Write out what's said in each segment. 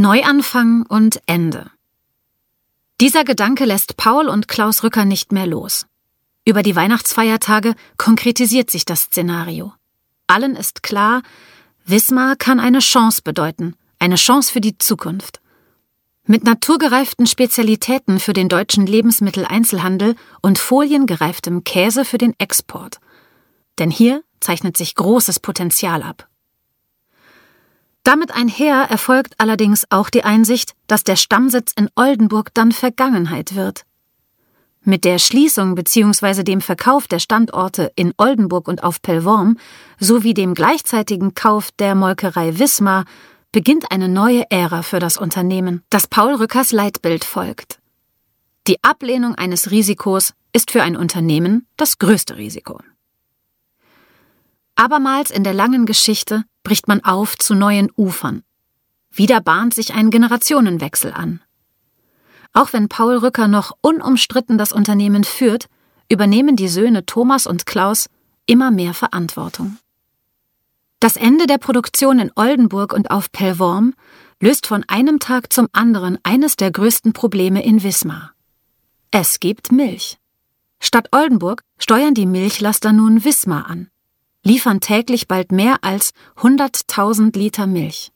Neuanfang und Ende. Dieser Gedanke lässt Paul und Klaus Rücker nicht mehr los. Über die Weihnachtsfeiertage konkretisiert sich das Szenario. Allen ist klar, Wismar kann eine Chance bedeuten, eine Chance für die Zukunft. Mit naturgereiften Spezialitäten für den deutschen Lebensmitteleinzelhandel und foliengereiftem Käse für den Export. Denn hier zeichnet sich großes Potenzial ab. Damit einher erfolgt allerdings auch die Einsicht, dass der Stammsitz in Oldenburg dann Vergangenheit wird. Mit der Schließung bzw. dem Verkauf der Standorte in Oldenburg und auf Pellworm sowie dem gleichzeitigen Kauf der Molkerei Wismar beginnt eine neue Ära für das Unternehmen, das Paul Rückers Leitbild folgt. Die Ablehnung eines Risikos ist für ein Unternehmen das größte Risiko. Abermals in der langen Geschichte bricht man auf zu neuen Ufern. Wieder bahnt sich ein Generationenwechsel an. Auch wenn Paul Rücker noch unumstritten das Unternehmen führt, übernehmen die Söhne Thomas und Klaus immer mehr Verantwortung. Das Ende der Produktion in Oldenburg und auf Pellworm löst von einem Tag zum anderen eines der größten Probleme in Wismar. Es gibt Milch. Statt Oldenburg steuern die Milchlaster nun Wismar an liefern täglich bald mehr als 100.000 Liter Milch.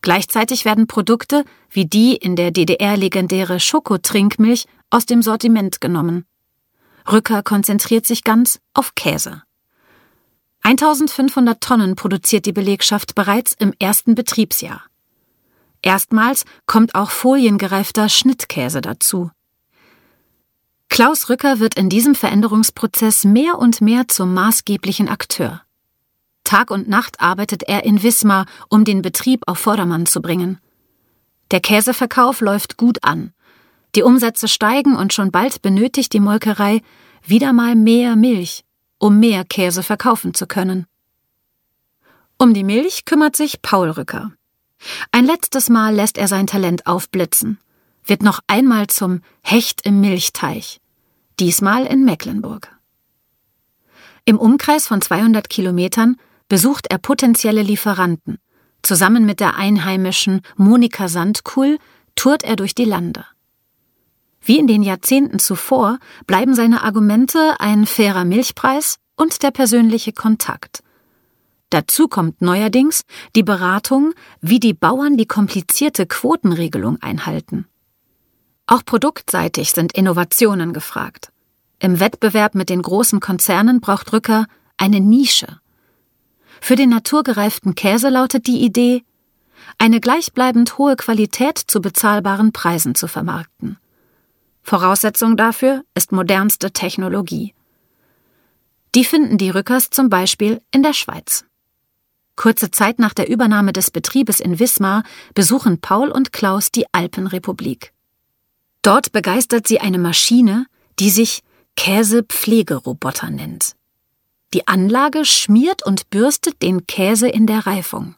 Gleichzeitig werden Produkte wie die in der DDR legendäre Schokotrinkmilch aus dem Sortiment genommen. Rücker konzentriert sich ganz auf Käse. 1500 Tonnen produziert die Belegschaft bereits im ersten Betriebsjahr. Erstmals kommt auch foliengereifter Schnittkäse dazu. Klaus Rücker wird in diesem Veränderungsprozess mehr und mehr zum maßgeblichen Akteur. Tag und Nacht arbeitet er in Wismar, um den Betrieb auf Vordermann zu bringen. Der Käseverkauf läuft gut an. Die Umsätze steigen und schon bald benötigt die Molkerei wieder mal mehr Milch, um mehr Käse verkaufen zu können. Um die Milch kümmert sich Paul Rücker. Ein letztes Mal lässt er sein Talent aufblitzen wird noch einmal zum Hecht im Milchteich, diesmal in Mecklenburg. Im Umkreis von 200 Kilometern besucht er potenzielle Lieferanten. Zusammen mit der einheimischen Monika Sandkuhl tourt er durch die Lande. Wie in den Jahrzehnten zuvor bleiben seine Argumente ein fairer Milchpreis und der persönliche Kontakt. Dazu kommt neuerdings die Beratung, wie die Bauern die komplizierte Quotenregelung einhalten. Auch produktseitig sind Innovationen gefragt. Im Wettbewerb mit den großen Konzernen braucht Rücker eine Nische. Für den naturgereiften Käse lautet die Idee, eine gleichbleibend hohe Qualität zu bezahlbaren Preisen zu vermarkten. Voraussetzung dafür ist modernste Technologie. Die finden die Rückers zum Beispiel in der Schweiz. Kurze Zeit nach der Übernahme des Betriebes in Wismar besuchen Paul und Klaus die Alpenrepublik. Dort begeistert sie eine Maschine, die sich Käsepflegeroboter nennt. Die Anlage schmiert und bürstet den Käse in der Reifung.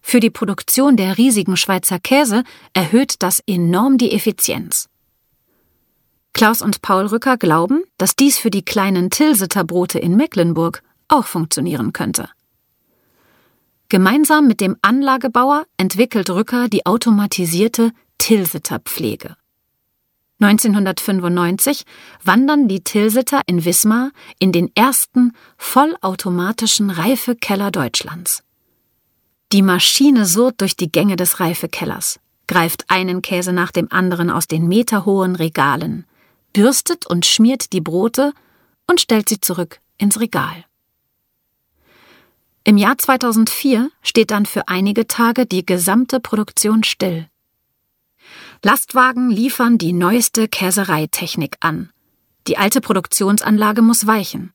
Für die Produktion der riesigen Schweizer Käse erhöht das enorm die Effizienz. Klaus und Paul Rücker glauben, dass dies für die kleinen Tilsiter Brote in Mecklenburg auch funktionieren könnte. Gemeinsam mit dem Anlagebauer entwickelt Rücker die automatisierte Tilsiter Pflege. 1995 wandern die Tilsiter in Wismar in den ersten vollautomatischen Reifekeller Deutschlands. Die Maschine surrt durch die Gänge des Reifekellers, greift einen Käse nach dem anderen aus den meterhohen Regalen, bürstet und schmiert die Brote und stellt sie zurück ins Regal. Im Jahr 2004 steht dann für einige Tage die gesamte Produktion still. Lastwagen liefern die neueste Käsereitechnik an. Die alte Produktionsanlage muss weichen.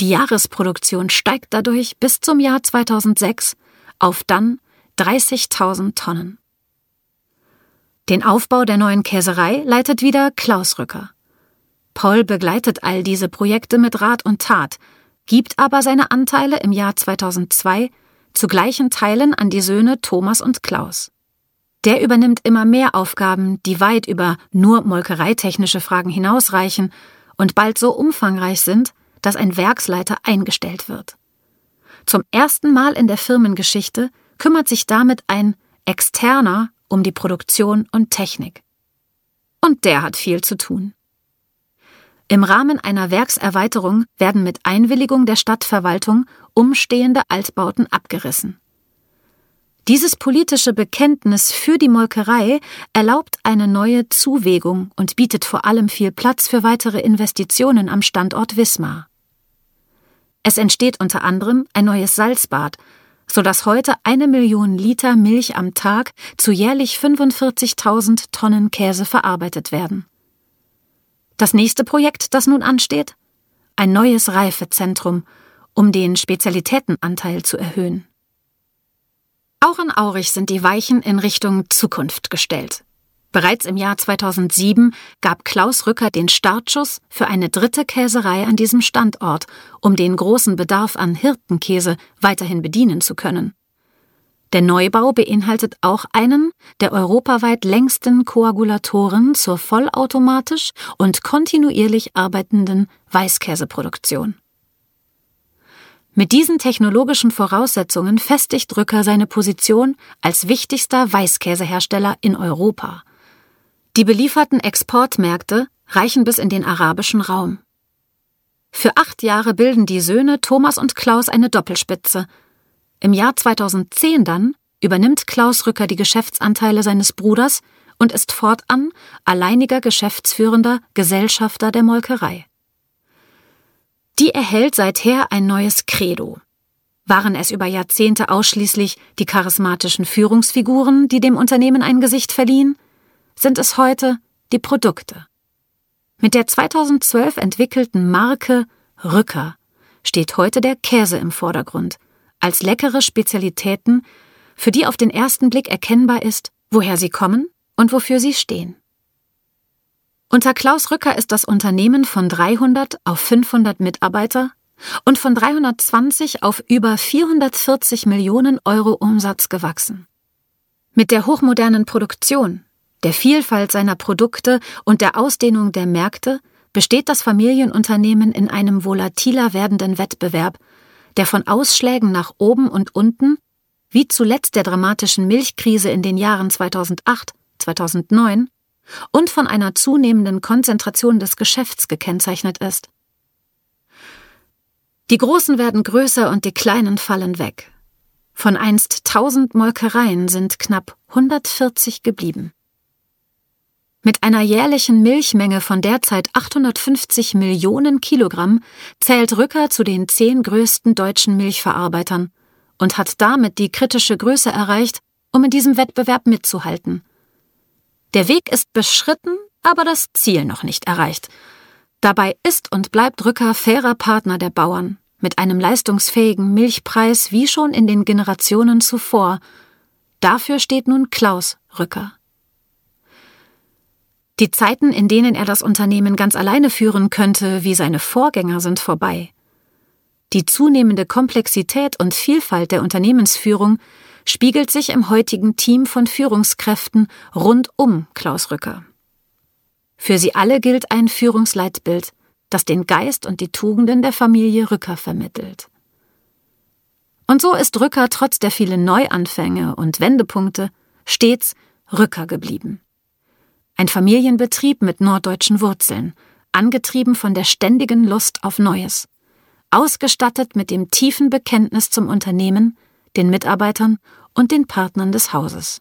Die Jahresproduktion steigt dadurch bis zum Jahr 2006 auf dann 30.000 Tonnen. Den Aufbau der neuen Käserei leitet wieder Klaus Rücker. Paul begleitet all diese Projekte mit Rat und Tat, gibt aber seine Anteile im Jahr 2002 zu gleichen Teilen an die Söhne Thomas und Klaus. Der übernimmt immer mehr Aufgaben, die weit über nur molkereitechnische Fragen hinausreichen und bald so umfangreich sind, dass ein Werksleiter eingestellt wird. Zum ersten Mal in der Firmengeschichte kümmert sich damit ein externer um die Produktion und Technik. Und der hat viel zu tun. Im Rahmen einer Werkserweiterung werden mit Einwilligung der Stadtverwaltung umstehende Altbauten abgerissen. Dieses politische Bekenntnis für die Molkerei erlaubt eine neue Zuwägung und bietet vor allem viel Platz für weitere Investitionen am Standort Wismar. Es entsteht unter anderem ein neues Salzbad, sodass heute eine Million Liter Milch am Tag zu jährlich 45.000 Tonnen Käse verarbeitet werden. Das nächste Projekt, das nun ansteht? Ein neues Reifezentrum, um den Spezialitätenanteil zu erhöhen. Auch in Aurich sind die Weichen in Richtung Zukunft gestellt. Bereits im Jahr 2007 gab Klaus Rücker den Startschuss für eine dritte Käserei an diesem Standort, um den großen Bedarf an Hirtenkäse weiterhin bedienen zu können. Der Neubau beinhaltet auch einen der europaweit längsten Koagulatoren zur vollautomatisch und kontinuierlich arbeitenden Weißkäseproduktion. Mit diesen technologischen Voraussetzungen festigt Rücker seine Position als wichtigster Weißkäsehersteller in Europa. Die belieferten Exportmärkte reichen bis in den arabischen Raum. Für acht Jahre bilden die Söhne Thomas und Klaus eine Doppelspitze. Im Jahr 2010 dann übernimmt Klaus Rücker die Geschäftsanteile seines Bruders und ist fortan alleiniger geschäftsführender Gesellschafter der Molkerei. Die erhält seither ein neues Credo. Waren es über Jahrzehnte ausschließlich die charismatischen Führungsfiguren, die dem Unternehmen ein Gesicht verliehen, sind es heute die Produkte. Mit der 2012 entwickelten Marke Rücker steht heute der Käse im Vordergrund, als leckere Spezialitäten, für die auf den ersten Blick erkennbar ist, woher sie kommen und wofür sie stehen. Unter Klaus Rücker ist das Unternehmen von 300 auf 500 Mitarbeiter und von 320 auf über 440 Millionen Euro Umsatz gewachsen. Mit der hochmodernen Produktion, der Vielfalt seiner Produkte und der Ausdehnung der Märkte besteht das Familienunternehmen in einem volatiler werdenden Wettbewerb, der von Ausschlägen nach oben und unten, wie zuletzt der dramatischen Milchkrise in den Jahren 2008, 2009, und von einer zunehmenden Konzentration des Geschäfts gekennzeichnet ist. Die Großen werden größer und die Kleinen fallen weg. Von einst tausend Molkereien sind knapp 140 geblieben. Mit einer jährlichen Milchmenge von derzeit 850 Millionen Kilogramm zählt Rücker zu den zehn größten deutschen Milchverarbeitern und hat damit die kritische Größe erreicht, um in diesem Wettbewerb mitzuhalten. Der Weg ist beschritten, aber das Ziel noch nicht erreicht. Dabei ist und bleibt Rücker fairer Partner der Bauern, mit einem leistungsfähigen Milchpreis wie schon in den Generationen zuvor. Dafür steht nun Klaus Rücker. Die Zeiten, in denen er das Unternehmen ganz alleine führen könnte, wie seine Vorgänger, sind vorbei. Die zunehmende Komplexität und Vielfalt der Unternehmensführung spiegelt sich im heutigen Team von Führungskräften rund um Klaus Rücker. Für sie alle gilt ein Führungsleitbild, das den Geist und die Tugenden der Familie Rücker vermittelt. Und so ist Rücker trotz der vielen Neuanfänge und Wendepunkte stets Rücker geblieben. Ein Familienbetrieb mit norddeutschen Wurzeln, angetrieben von der ständigen Lust auf Neues, ausgestattet mit dem tiefen Bekenntnis zum Unternehmen, den Mitarbeitern und den Partnern des Hauses.